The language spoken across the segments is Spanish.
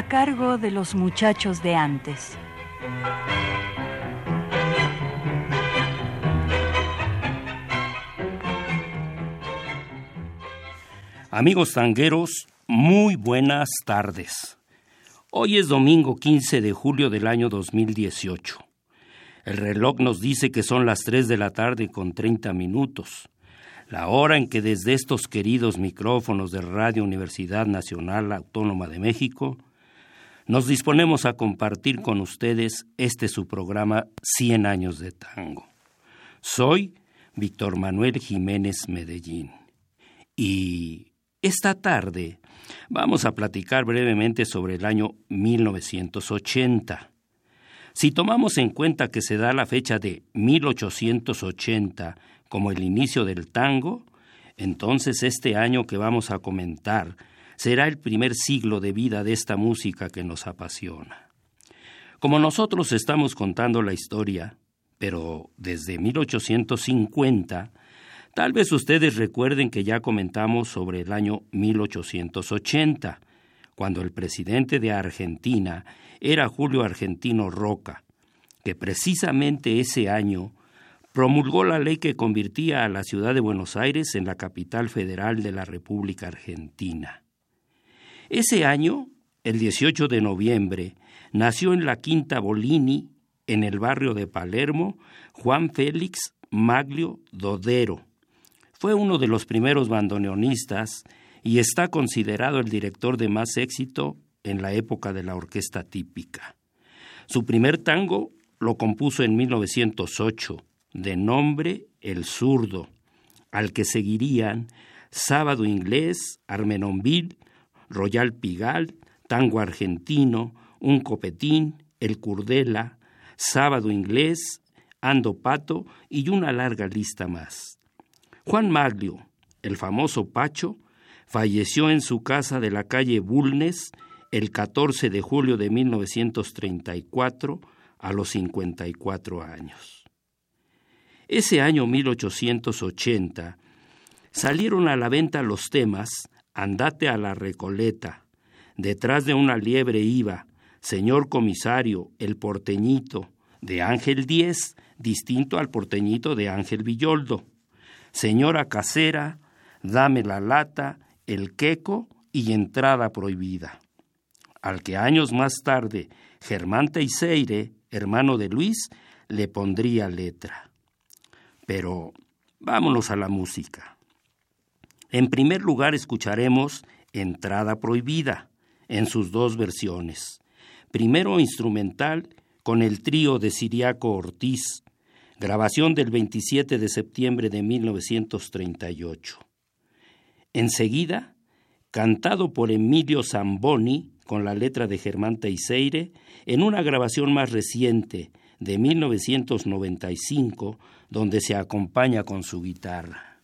A cargo de los muchachos de antes. Amigos tangueros, muy buenas tardes. Hoy es domingo 15 de julio del año 2018. El reloj nos dice que son las 3 de la tarde con 30 minutos, la hora en que desde estos queridos micrófonos de Radio Universidad Nacional Autónoma de México nos disponemos a compartir con ustedes este su programa 100 años de tango. Soy Víctor Manuel Jiménez Medellín y esta tarde vamos a platicar brevemente sobre el año 1980. Si tomamos en cuenta que se da la fecha de 1880 como el inicio del tango, entonces este año que vamos a comentar será el primer siglo de vida de esta música que nos apasiona. Como nosotros estamos contando la historia, pero desde 1850, tal vez ustedes recuerden que ya comentamos sobre el año 1880, cuando el presidente de Argentina era Julio Argentino Roca, que precisamente ese año promulgó la ley que convertía a la ciudad de Buenos Aires en la capital federal de la República Argentina. Ese año, el 18 de noviembre, nació en la Quinta Bolini, en el barrio de Palermo, Juan Félix Maglio Dodero. Fue uno de los primeros bandoneonistas y está considerado el director de más éxito en la época de la orquesta típica. Su primer tango lo compuso en 1908, de nombre El Zurdo, al que seguirían Sábado Inglés, Armenonville, Royal Pigal, Tango Argentino, Un Copetín, El Curdela, Sábado Inglés, Ando Pato y una larga lista más. Juan Maglio, el famoso Pacho, falleció en su casa de la calle Bulnes el 14 de julio de 1934 a los 54 años. Ese año 1880 salieron a la venta los temas andate a la Recoleta. Detrás de una liebre iba, señor comisario, el porteñito, de Ángel Diez, distinto al porteñito de Ángel Villoldo. Señora casera, dame la lata, el queco y entrada prohibida. Al que años más tarde Germán Teiseire, hermano de Luis, le pondría letra. Pero vámonos a la música. En primer lugar escucharemos Entrada Prohibida, en sus dos versiones. Primero instrumental con el trío de Siriaco Ortiz, grabación del 27 de septiembre de 1938. Enseguida, cantado por Emilio Zamboni con la letra de Germán Teiseire, en una grabación más reciente de 1995, donde se acompaña con su guitarra.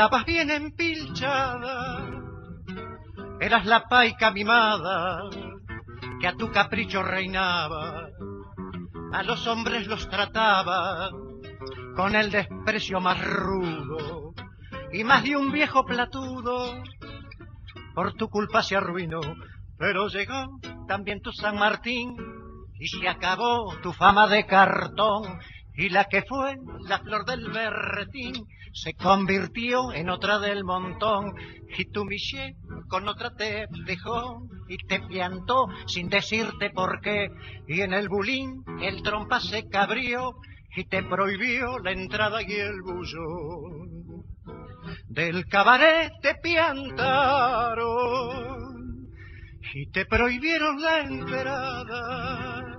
Andabas bien empilchada, eras la paica mimada que a tu capricho reinaba, a los hombres los trataba con el desprecio más rudo y más de un viejo platudo. Por tu culpa se arruinó, pero llegó también tu San Martín y se acabó tu fama de cartón y la que fue la flor del berretín se convirtió en otra del montón. Y tu Miché con otra te dejó y te piantó sin decirte por qué. Y en el bulín el trompa se cabrió y te prohibió la entrada y el bullón. Del cabaret te piantaron y te prohibieron la entrada.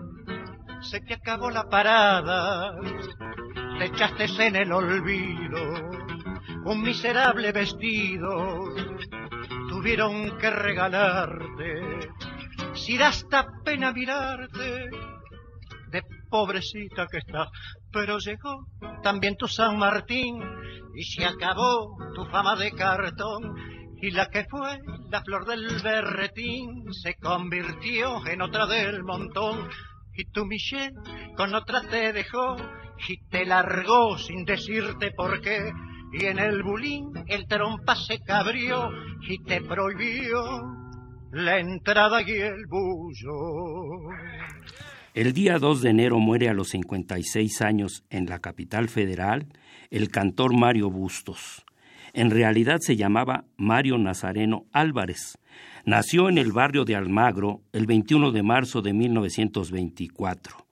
Se te acabó la parada, te echaste en el olvido, un miserable vestido, tuvieron que regalarte, si da hasta pena mirarte, de pobrecita que estás, pero llegó también tu San Martín y se acabó tu fama de cartón. Y la que fue la flor del berretín se convirtió en otra del montón. Y tu Michelle con otra te dejó y te largó sin decirte por qué. Y en el bulín el trompa se cabrió y te prohibió la entrada y el bullo. El día 2 de enero muere a los 56 años en la capital federal el cantor Mario Bustos. En realidad se llamaba Mario Nazareno Álvarez Nació en el barrio de Almagro el 21 de marzo de 1924.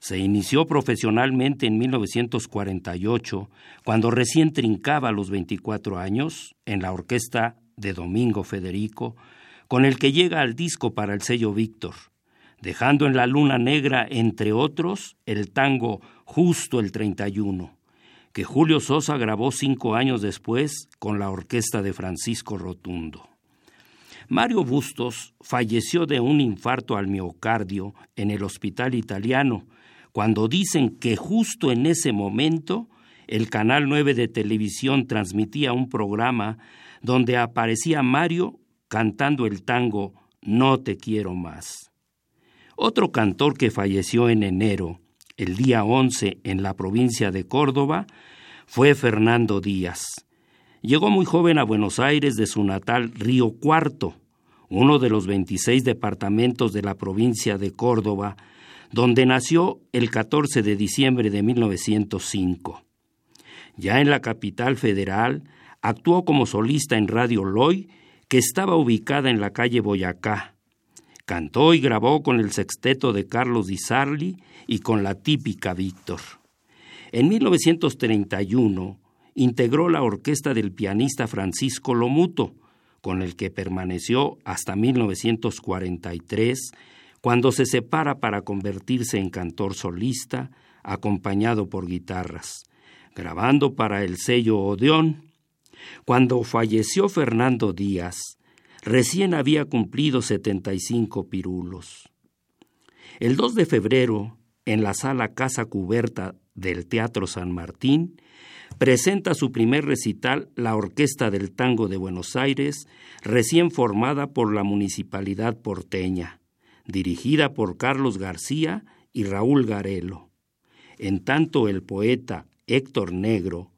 Se inició profesionalmente en 1948, cuando recién trincaba los 24 años, en la orquesta de Domingo Federico, con el que llega al disco para el sello Víctor, dejando en la luna negra, entre otros, el tango Justo el 31, que Julio Sosa grabó cinco años después con la orquesta de Francisco Rotundo. Mario Bustos falleció de un infarto al miocardio en el hospital italiano, cuando dicen que justo en ese momento el Canal 9 de televisión transmitía un programa donde aparecía Mario cantando el tango No te quiero más. Otro cantor que falleció en enero, el día 11, en la provincia de Córdoba, fue Fernando Díaz. Llegó muy joven a Buenos Aires de su natal Río Cuarto, uno de los 26 departamentos de la provincia de Córdoba, donde nació el 14 de diciembre de 1905. Ya en la capital federal, actuó como solista en Radio Loy, que estaba ubicada en la calle Boyacá. Cantó y grabó con el sexteto de Carlos Di Sarli y con la típica Víctor. En 1931 integró la orquesta del pianista Francisco Lomuto, con el que permaneció hasta 1943, cuando se separa para convertirse en cantor solista, acompañado por guitarras, grabando para el sello Odeón. Cuando falleció Fernando Díaz, recién había cumplido 75 pirulos. El 2 de febrero, en la sala Casa Cuberta del Teatro San Martín, presenta su primer recital la Orquesta del Tango de Buenos Aires, recién formada por la Municipalidad porteña, dirigida por Carlos García y Raúl Garelo. En tanto el poeta Héctor Negro,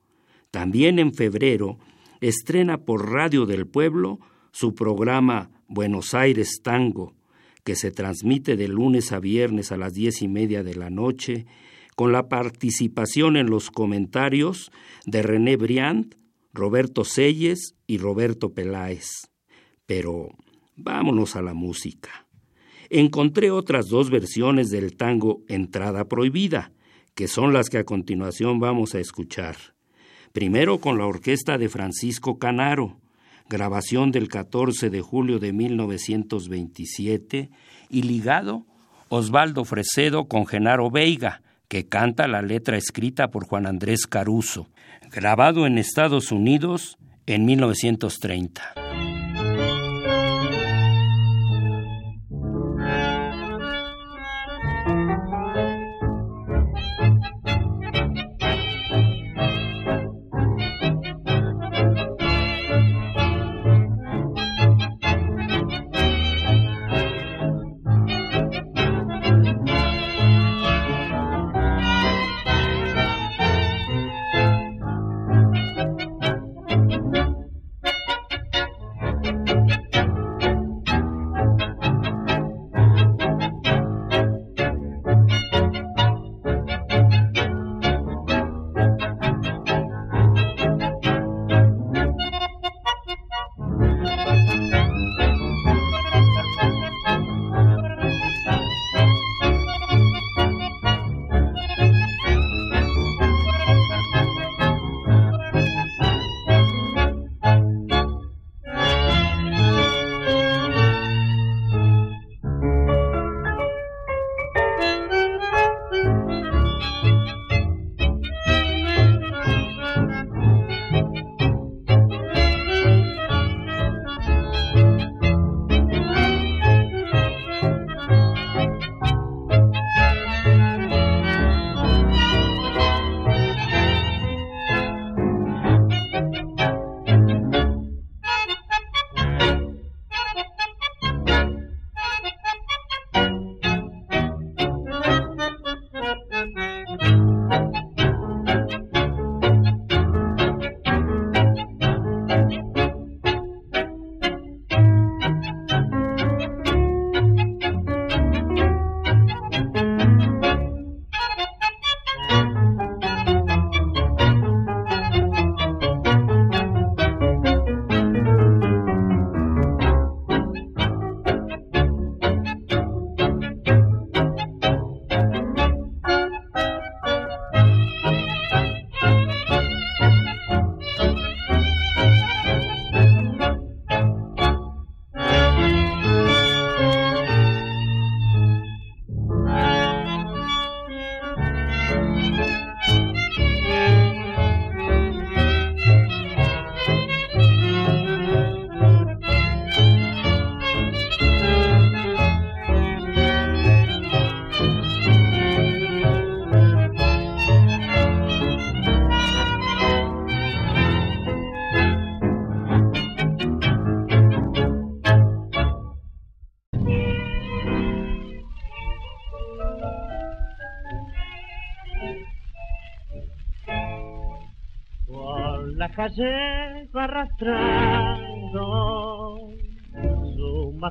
también en febrero, estrena por Radio del Pueblo su programa Buenos Aires Tango, que se transmite de lunes a viernes a las diez y media de la noche, con la participación en los comentarios de René Briand, Roberto Selles y Roberto Peláez. Pero vámonos a la música. Encontré otras dos versiones del tango Entrada Prohibida, que son las que a continuación vamos a escuchar. Primero con la orquesta de Francisco Canaro, grabación del 14 de julio de 1927, y ligado Osvaldo Fresedo con Genaro Veiga, que canta la letra escrita por Juan Andrés Caruso, grabado en Estados Unidos en 1930.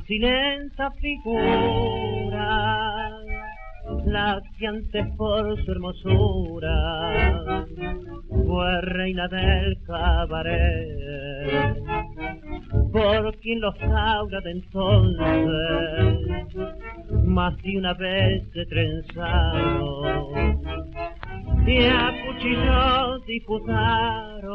Su macilenta figura, la por su hermosura fue reina del cabaret, por quien los aura de entonces más de una vez se trenzaron y a cuchillos disputaron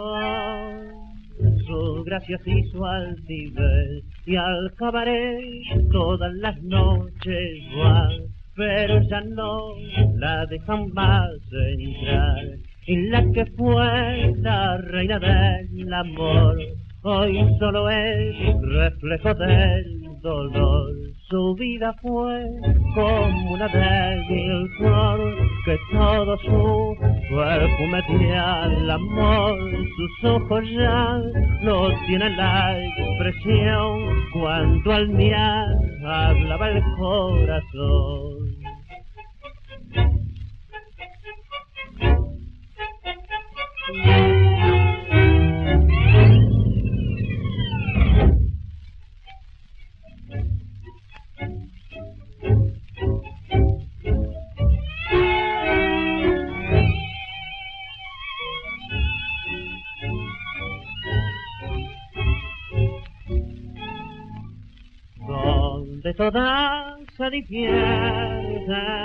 sus gracias y su altivez y al cabaret todas las noches van pero ya no la dejan más entrar. Y la que fue la reina del amor hoy solo es reflejo del dolor. Su vida fue como una débil flor que todo su cuerpo metía al amor. Sus ojos ya no tienen la expresión cuando al mirar hablaba el corazón. Donde se divierten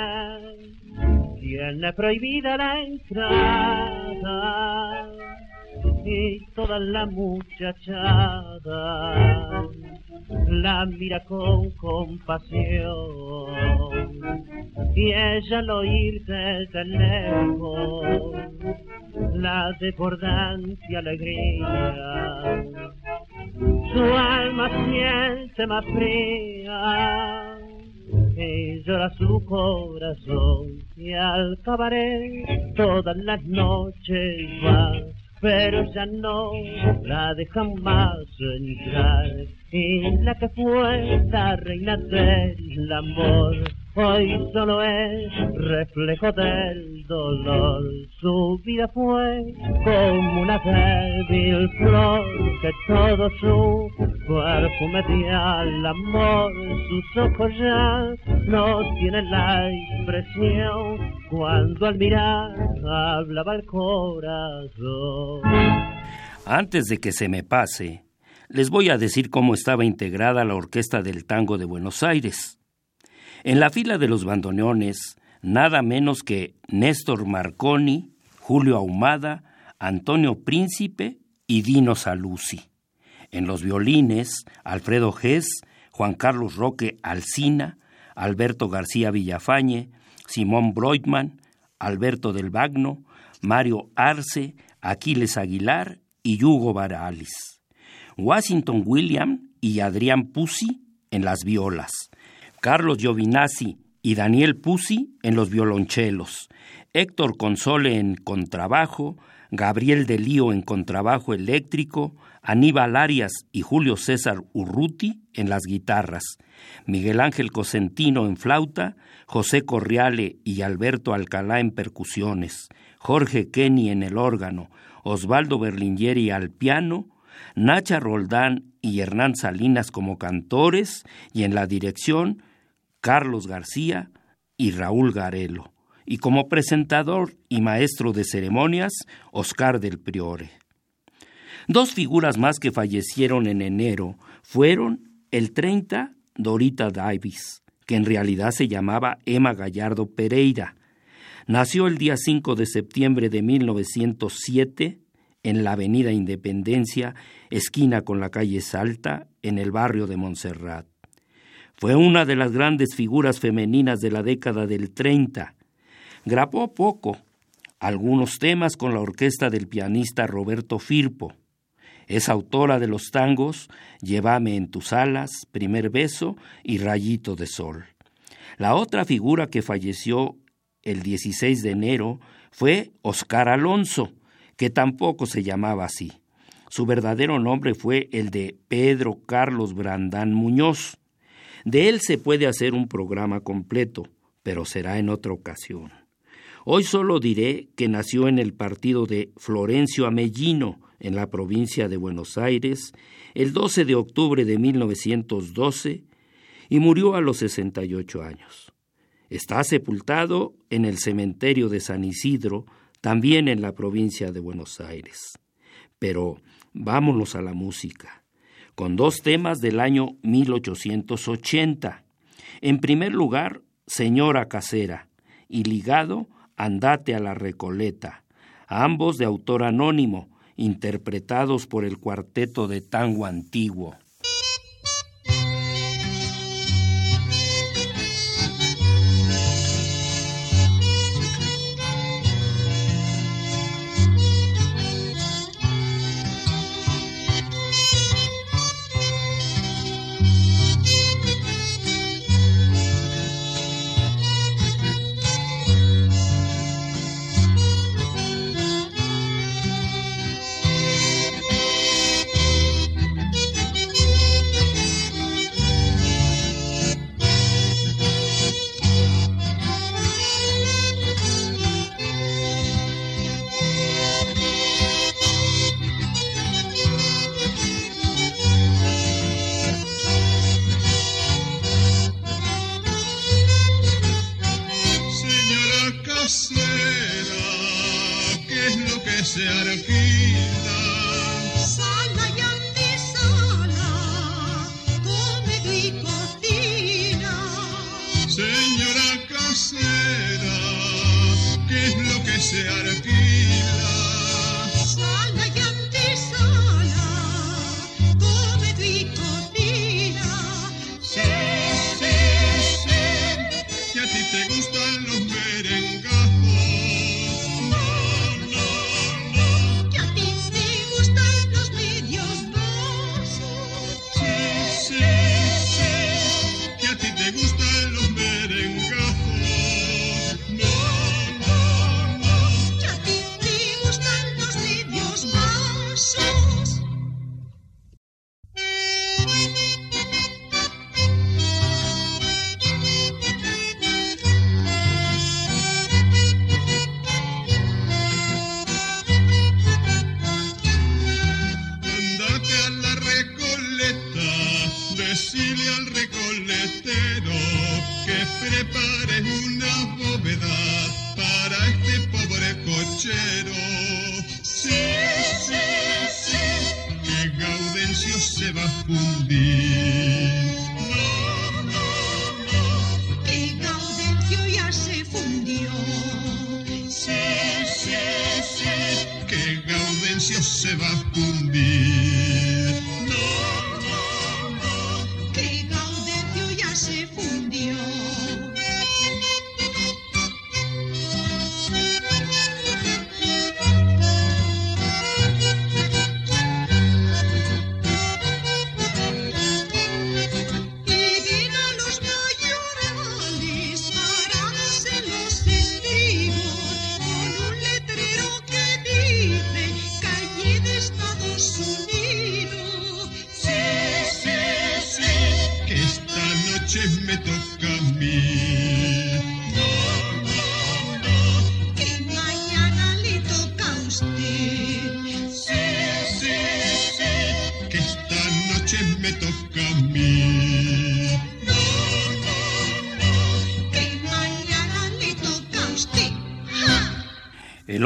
tiene prohibida la entrada. Y toda la muchachada la mira con compasión. Y ella al oír desde lejos la desbordante alegría su alma siente más fría y llora su corazón y al cabaret todas las noches va, pero ya no la dejan más entrar. Y la que fue la reina del amor, hoy solo es reflejo del dolor. Su vida fue como una débil flor que todo su cuerpo metía al amor. Sus ojos ya no tienen la expresión cuando al mirar hablaba el corazón. Antes de que se me pase, les voy a decir cómo estaba integrada la Orquesta del Tango de Buenos Aires. En la fila de los bandoneones, nada menos que Néstor Marconi, Julio Ahumada, Antonio Príncipe y Dino Saluzzi. En los violines, Alfredo Gess, Juan Carlos Roque Alcina, Alberto García Villafañe, Simón Breutmann, Alberto del Bagno, Mario Arce, Aquiles Aguilar y Hugo Baralis. Washington William y Adrián Pusi en las violas. Carlos Giovinazzi y Daniel Pusi en los violonchelos. Héctor Console en contrabajo, Gabriel Delío en contrabajo eléctrico, Aníbal Arias y Julio César Urruti en las guitarras, Miguel Ángel Cosentino en flauta, José Corriale y Alberto Alcalá en percusiones, Jorge Kenny en el órgano, Osvaldo Berlingeri al piano, Nacha Roldán y Hernán Salinas como cantores y en la dirección Carlos García y Raúl Garelo, y como presentador y maestro de ceremonias Oscar del Priore. Dos figuras más que fallecieron en enero fueron el 30 Dorita Davis, que en realidad se llamaba Emma Gallardo Pereira. Nació el día 5 de septiembre de 1907 en la Avenida Independencia, esquina con la calle Salta, en el barrio de Montserrat. Fue una de las grandes figuras femeninas de la década del 30. Grabó poco, algunos temas con la orquesta del pianista Roberto Firpo. Es autora de los tangos Llévame en tus alas, Primer beso y Rayito de sol. La otra figura que falleció el 16 de enero fue Oscar Alonso, que tampoco se llamaba así. Su verdadero nombre fue el de Pedro Carlos Brandán Muñoz. De él se puede hacer un programa completo, pero será en otra ocasión. Hoy solo diré que nació en el partido de Florencio Amellino, en la provincia de Buenos Aires, el 12 de octubre de 1912 y murió a los 68 años. Está sepultado en el cementerio de San Isidro, también en la provincia de Buenos Aires. Pero vámonos a la música, con dos temas del año 1880. En primer lugar, Señora Casera, y ligado, Andate a la Recoleta, ambos de autor anónimo, interpretados por el cuarteto de tango antiguo.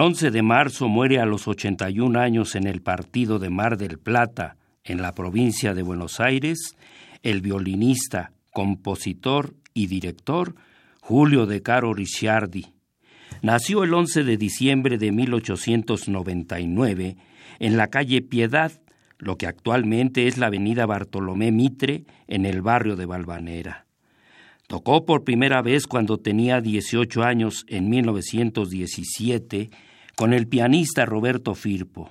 11 de marzo muere a los 81 años en el partido de Mar del Plata, en la provincia de Buenos Aires, el violinista, compositor y director Julio de Caro Ricciardi. Nació el 11 de diciembre de 1899 en la calle Piedad, lo que actualmente es la avenida Bartolomé Mitre, en el barrio de Valvanera. Tocó por primera vez cuando tenía 18 años en 1917 con el pianista Roberto Firpo.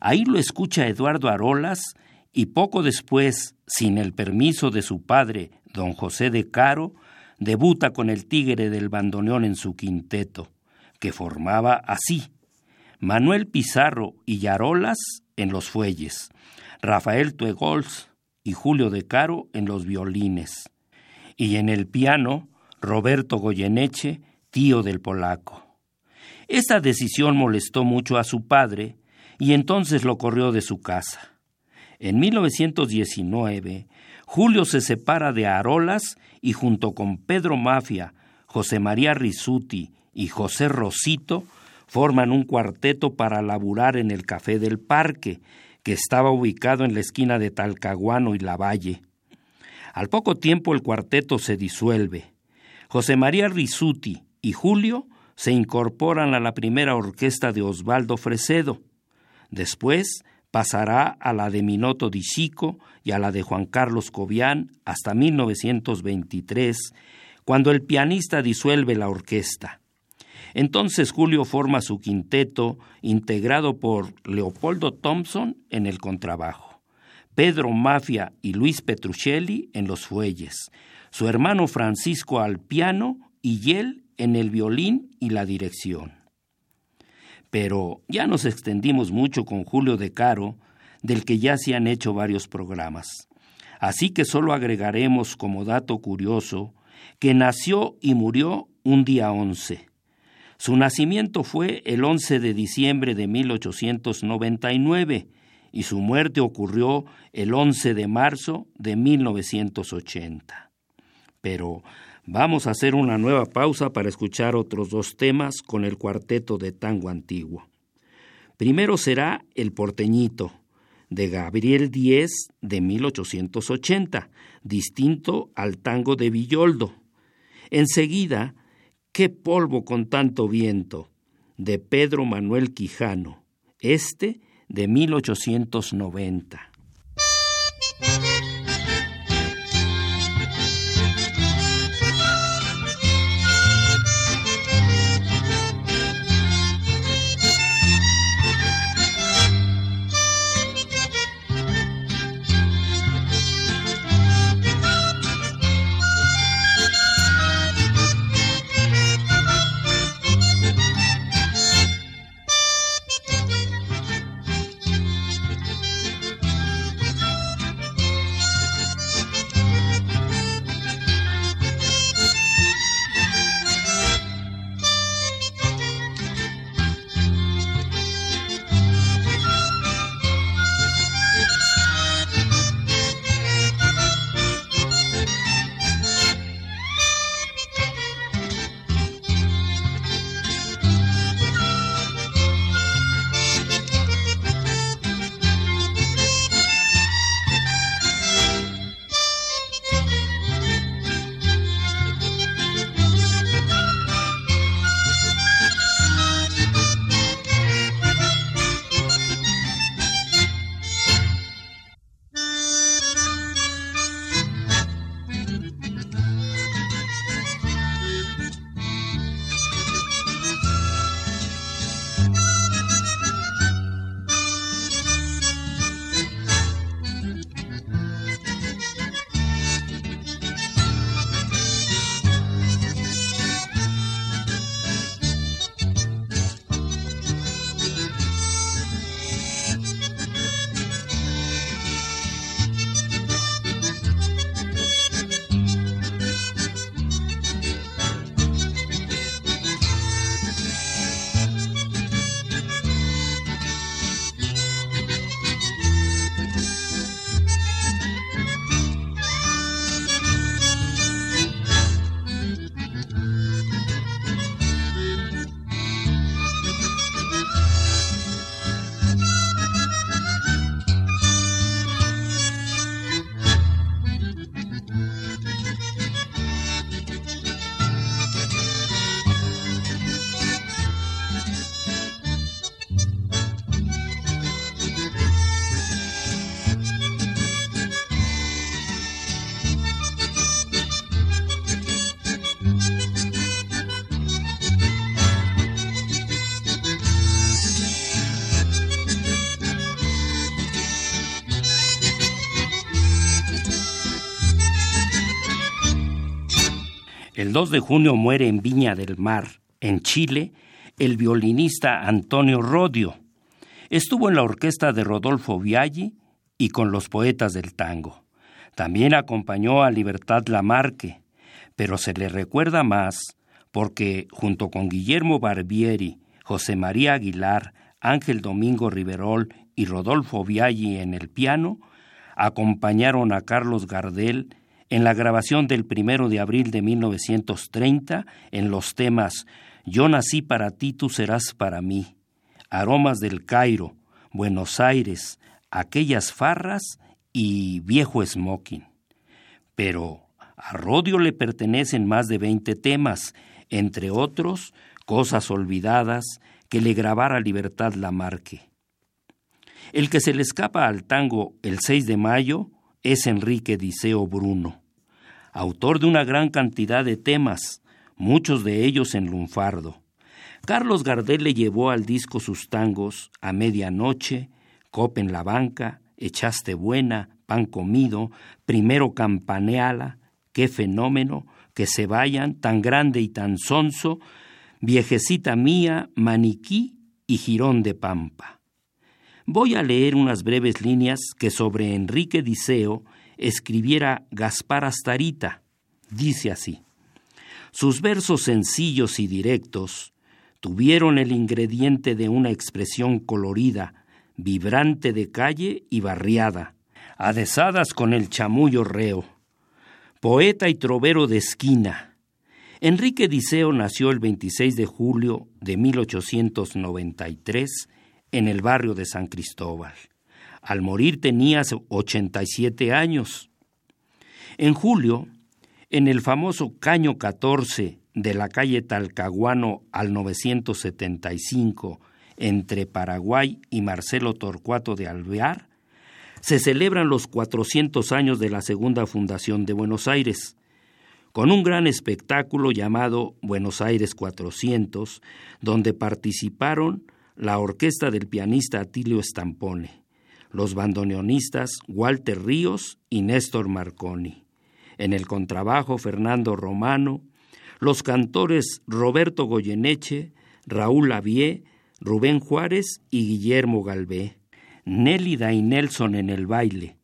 Ahí lo escucha Eduardo Arolas y poco después, sin el permiso de su padre, don José de Caro, debuta con el Tigre del Bandoneón en su quinteto, que formaba así: Manuel Pizarro y Arolas en los fuelles, Rafael Tuegols y Julio de Caro en los violines y en el piano Roberto Goyeneche, tío del polaco. Esta decisión molestó mucho a su padre y entonces lo corrió de su casa. En 1919, Julio se separa de Arolas y junto con Pedro Mafia, José María Risuti y José Rosito forman un cuarteto para laburar en el Café del Parque, que estaba ubicado en la esquina de Talcahuano y Lavalle. Al poco tiempo el cuarteto se disuelve. José María Risuti y Julio se incorporan a la primera orquesta de Osvaldo Fresedo. Después pasará a la de Minoto Di Chico y a la de Juan Carlos Cobian hasta 1923, cuando el pianista disuelve la orquesta. Entonces Julio forma su quinteto, integrado por Leopoldo Thompson en el contrabajo. Pedro Mafia y Luis Petruccelli en los fuelles, su hermano Francisco al piano y él en el violín y la dirección. Pero ya nos extendimos mucho con Julio de Caro, del que ya se han hecho varios programas. Así que solo agregaremos como dato curioso que nació y murió un día 11. Su nacimiento fue el 11 de diciembre de 1899 y su muerte ocurrió el 11 de marzo de 1980. Pero vamos a hacer una nueva pausa para escuchar otros dos temas con el cuarteto de tango antiguo. Primero será El porteñito, de Gabriel Díez de 1880, distinto al tango de Villoldo. Enseguida, Qué polvo con tanto viento, de Pedro Manuel Quijano, este de 1890. 2 de junio muere en Viña del Mar, en Chile, el violinista Antonio Rodio. Estuvo en la orquesta de Rodolfo Viaggi y con los poetas del tango. También acompañó a Libertad Lamarque, pero se le recuerda más porque, junto con Guillermo Barbieri, José María Aguilar, Ángel Domingo Riverol y Rodolfo Viaggi en el piano, acompañaron a Carlos Gardel en la grabación del primero de abril de 1930 en los temas Yo nací para ti, tú serás para mí, Aromas del Cairo, Buenos Aires, Aquellas farras y Viejo Smoking. Pero a Rodio le pertenecen más de 20 temas, entre otros Cosas Olvidadas, que le grabara Libertad Lamarque. El que se le escapa al tango el 6 de mayo es Enrique Diceo Bruno, autor de una gran cantidad de temas, muchos de ellos en lunfardo. Carlos Gardel le llevó al disco sus tangos A Medianoche, Copa en la Banca, Echaste Buena, Pan Comido, Primero Campaneala, Qué Fenómeno, Que se vayan, Tan Grande y Tan Sonso, Viejecita Mía, Maniquí y Girón de Pampa. Voy a leer unas breves líneas que sobre Enrique Diceo escribiera Gaspar Astarita. Dice así. Sus versos sencillos y directos tuvieron el ingrediente de una expresión colorida, vibrante de calle y barriada, adesadas con el chamullo reo. Poeta y trovero de esquina. Enrique Diceo nació el 26 de julio de 1893 en el barrio de San Cristóbal. Al morir tenía 87 años. En julio, en el famoso Caño 14 de la calle Talcahuano al 975, entre Paraguay y Marcelo Torcuato de Alvear, se celebran los 400 años de la segunda fundación de Buenos Aires, con un gran espectáculo llamado Buenos Aires 400, donde participaron la orquesta del pianista Atilio Stampone, los bandoneonistas Walter Ríos y Néstor Marconi, en el contrabajo Fernando Romano, los cantores Roberto Goyeneche, Raúl Lavie, Rubén Juárez y Guillermo Galvé, Nélida y Nelson en el baile,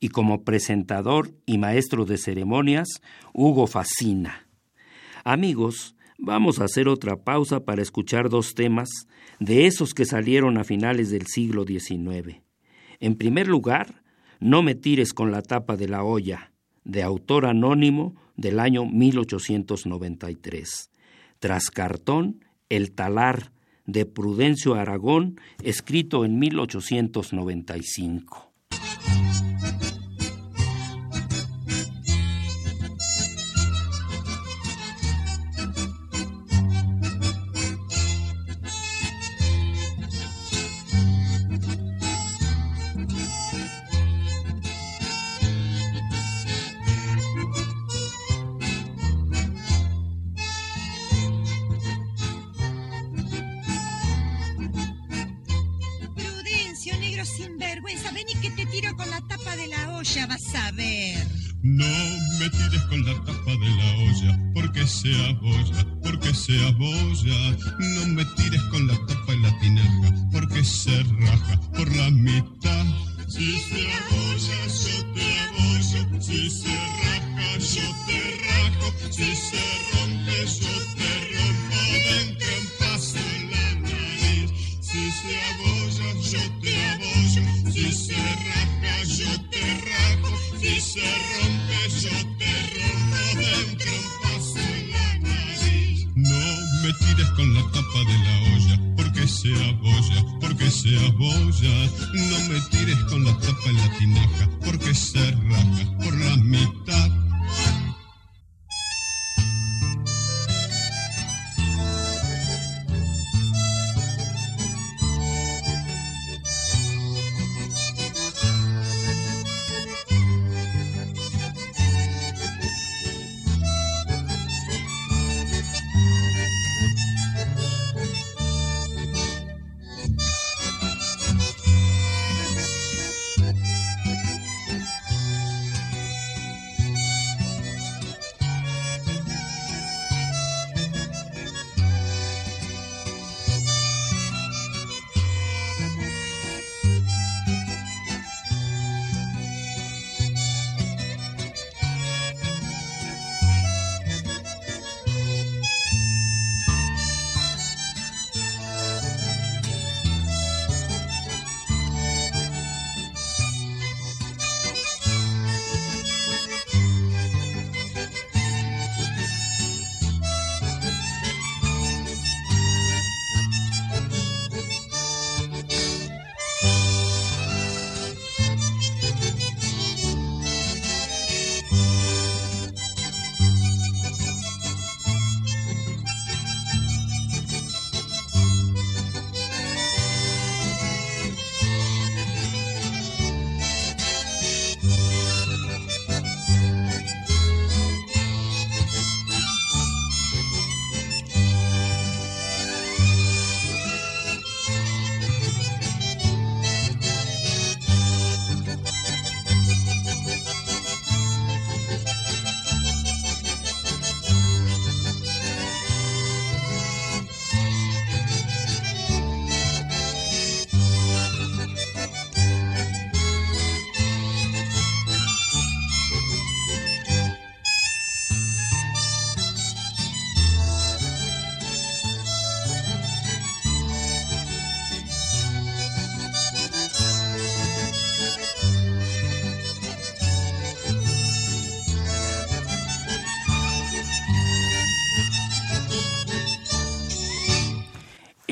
y como presentador y maestro de ceremonias, Hugo Facina. Amigos, vamos a hacer otra pausa para escuchar dos temas de esos que salieron a finales del siglo XIX. En primer lugar, No me tires con la tapa de la olla, de autor anónimo del año 1893. Tras cartón, El talar, de Prudencio Aragón, escrito en 1895. No me tires con la tapa en la tinaja, porque se raja por la mitad.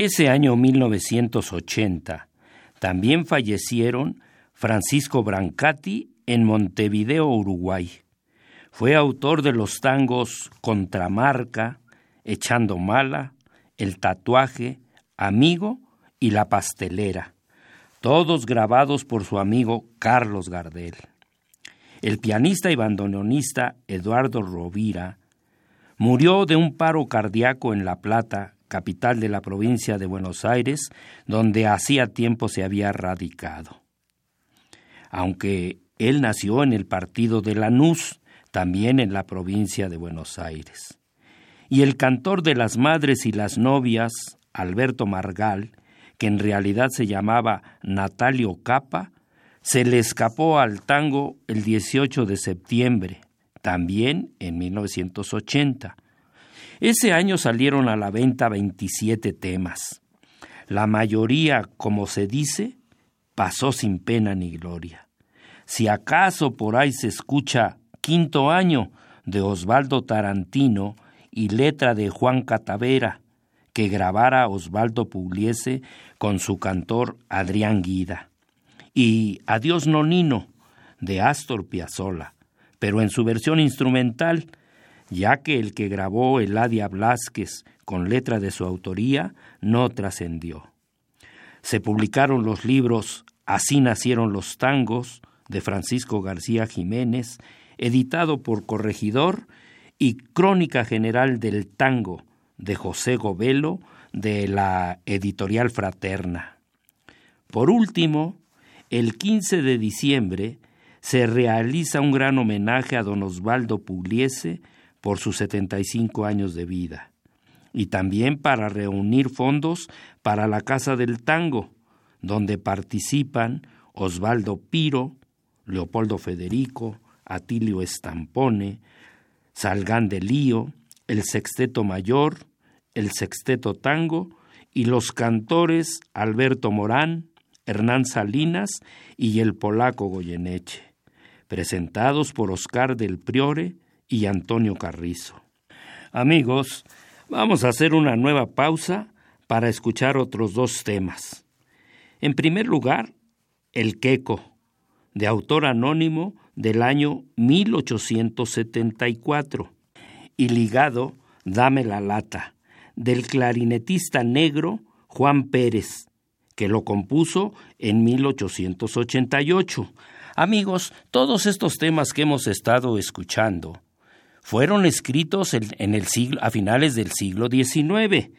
Ese año 1980 también fallecieron Francisco Brancati en Montevideo, Uruguay. Fue autor de los tangos Contramarca, Echando Mala, El Tatuaje, Amigo y La Pastelera, todos grabados por su amigo Carlos Gardel. El pianista y bandoneonista Eduardo Rovira murió de un paro cardíaco en La Plata capital de la provincia de Buenos Aires, donde hacía tiempo se había radicado. Aunque él nació en el partido de Lanús, también en la provincia de Buenos Aires. Y el cantor de las madres y las novias, Alberto Margal, que en realidad se llamaba Natalio Capa, se le escapó al tango el 18 de septiembre, también en 1980, ese año salieron a la venta 27 temas. La mayoría, como se dice, pasó sin pena ni gloria. Si acaso por ahí se escucha Quinto Año de Osvaldo Tarantino y letra de Juan Catavera, que grabara Osvaldo Pugliese con su cantor Adrián Guida. Y Adiós Nonino de Astor Piazzolla, pero en su versión instrumental ya que el que grabó Eladia Blasquez con letra de su autoría no trascendió. Se publicaron los libros Así nacieron los tangos de Francisco García Jiménez, editado por Corregidor, y Crónica General del Tango de José Govelo de la editorial Fraterna. Por último, el 15 de diciembre se realiza un gran homenaje a don Osvaldo Pugliese por sus 75 años de vida, y también para reunir fondos para la Casa del Tango, donde participan Osvaldo Piro, Leopoldo Federico, Atilio Estampone, Salgán de Lío, el Sexteto Mayor, el Sexteto Tango y los cantores Alberto Morán, Hernán Salinas y el polaco Goyeneche, presentados por Oscar del Priore y Antonio Carrizo. Amigos, vamos a hacer una nueva pausa para escuchar otros dos temas. En primer lugar, El Queco, de autor anónimo del año 1874, y ligado Dame la lata, del clarinetista negro Juan Pérez, que lo compuso en 1888. Amigos, todos estos temas que hemos estado escuchando fueron escritos en el siglo, a finales del siglo XIX,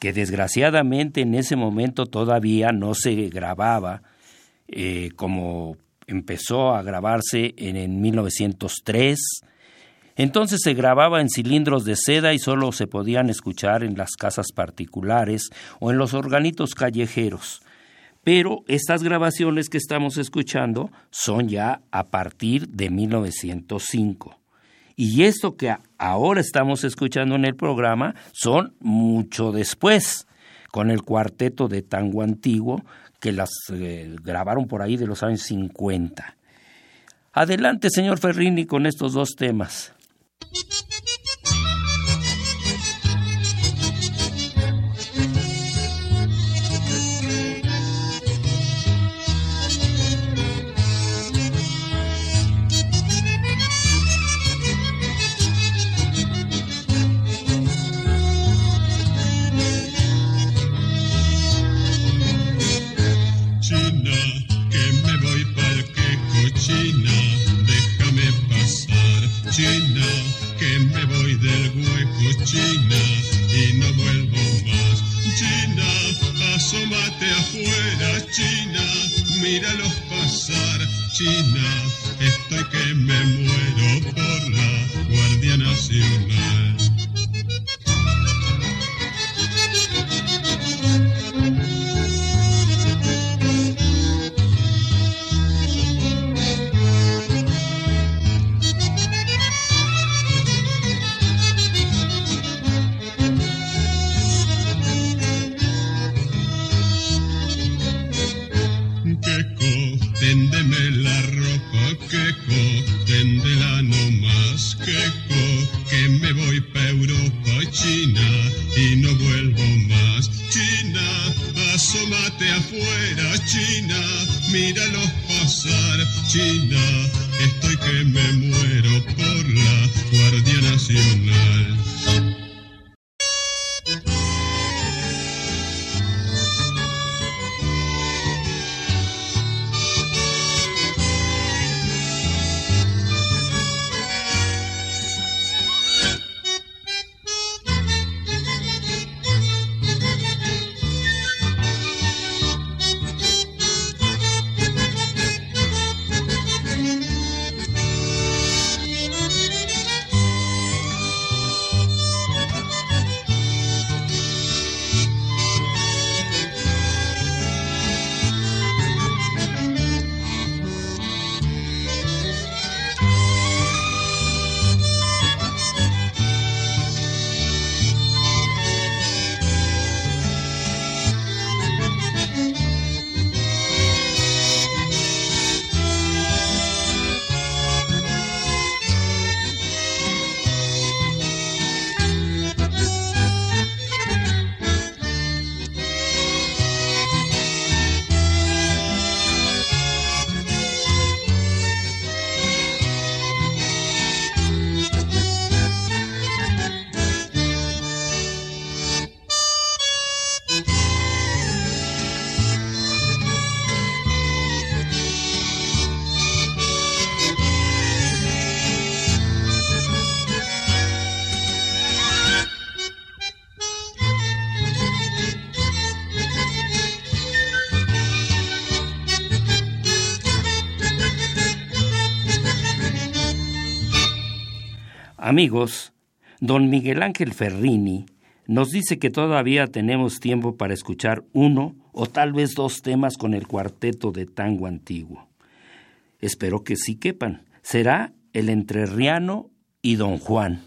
que desgraciadamente en ese momento todavía no se grababa eh, como empezó a grabarse en, en 1903. Entonces se grababa en cilindros de seda y solo se podían escuchar en las casas particulares o en los organitos callejeros. Pero estas grabaciones que estamos escuchando son ya a partir de 1905. Y esto que ahora estamos escuchando en el programa son mucho después, con el cuarteto de tango antiguo que las eh, grabaron por ahí de los años 50. Adelante, señor Ferrini, con estos dos temas. Amigos, don Miguel Ángel Ferrini nos dice que todavía tenemos tiempo para escuchar uno o tal vez dos temas con el cuarteto de tango antiguo. Espero que sí quepan. Será el entrerriano y don Juan.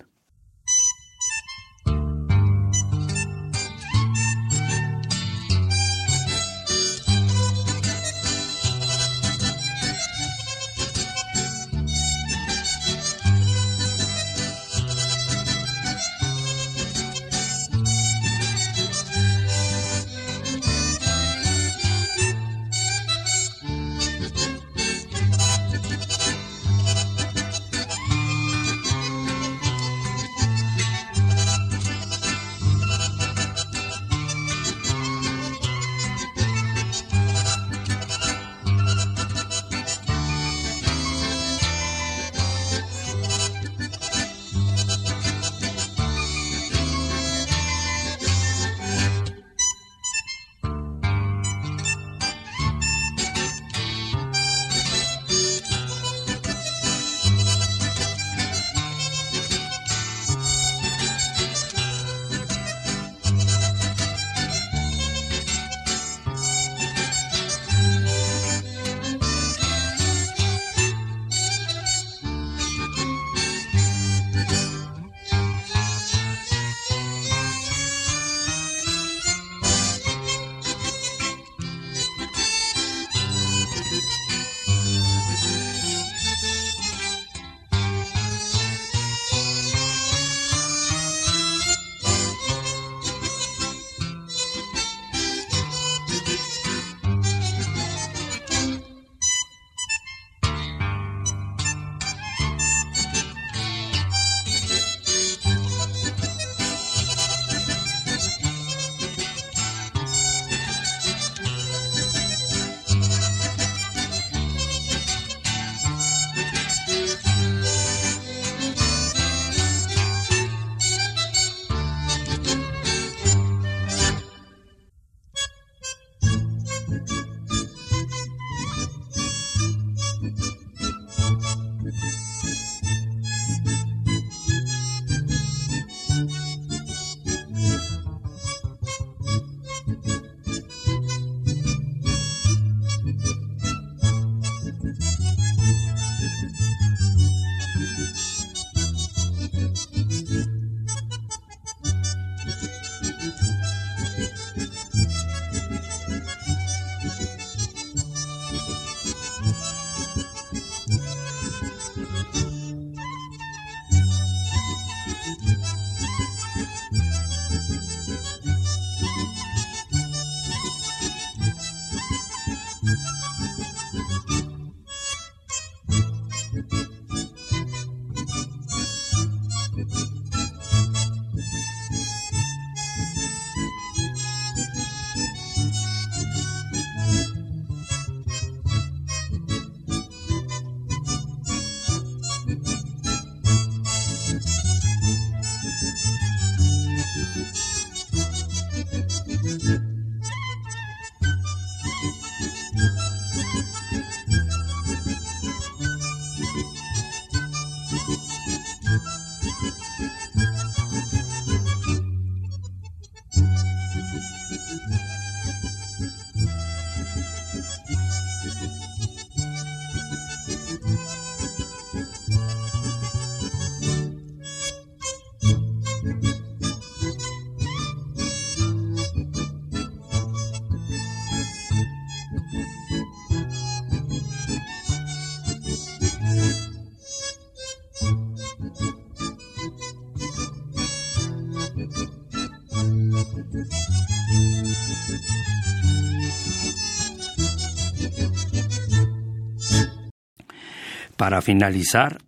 Para finalizar,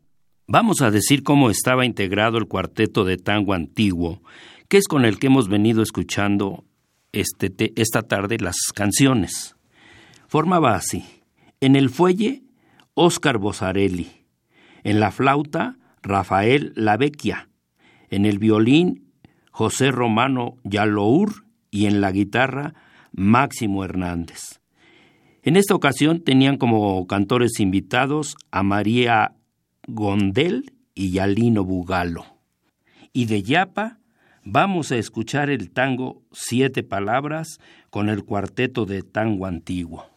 vamos a decir cómo estaba integrado el cuarteto de tango antiguo, que es con el que hemos venido escuchando este esta tarde las canciones. Formaba así. En el fuelle, Óscar Bosarelli. En la flauta, Rafael Lavecchia. En el violín, José Romano Yalour. Y en la guitarra, Máximo Hernández. En esta ocasión tenían como cantores invitados a María Gondel y Yalino Bugalo. Y de Yapa vamos a escuchar el tango Siete Palabras con el cuarteto de tango antiguo.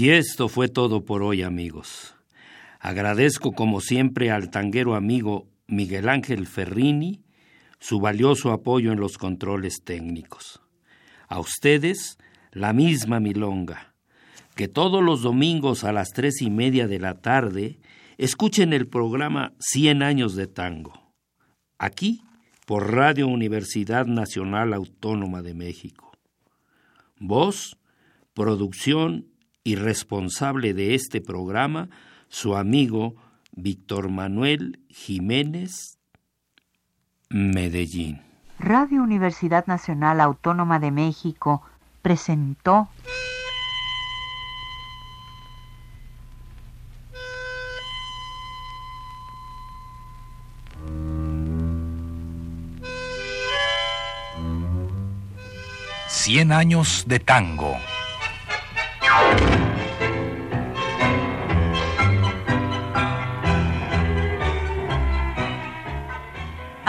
Y esto fue todo por hoy, amigos. Agradezco como siempre al tanguero amigo Miguel Ángel Ferrini su valioso apoyo en los controles técnicos. A ustedes, la misma milonga. Que todos los domingos a las tres y media de la tarde escuchen el programa Cien años de tango. Aquí, por Radio Universidad Nacional Autónoma de México. Voz, producción y responsable de este programa, su amigo Víctor Manuel Jiménez, Medellín. Radio Universidad Nacional Autónoma de México presentó Cien años de tango.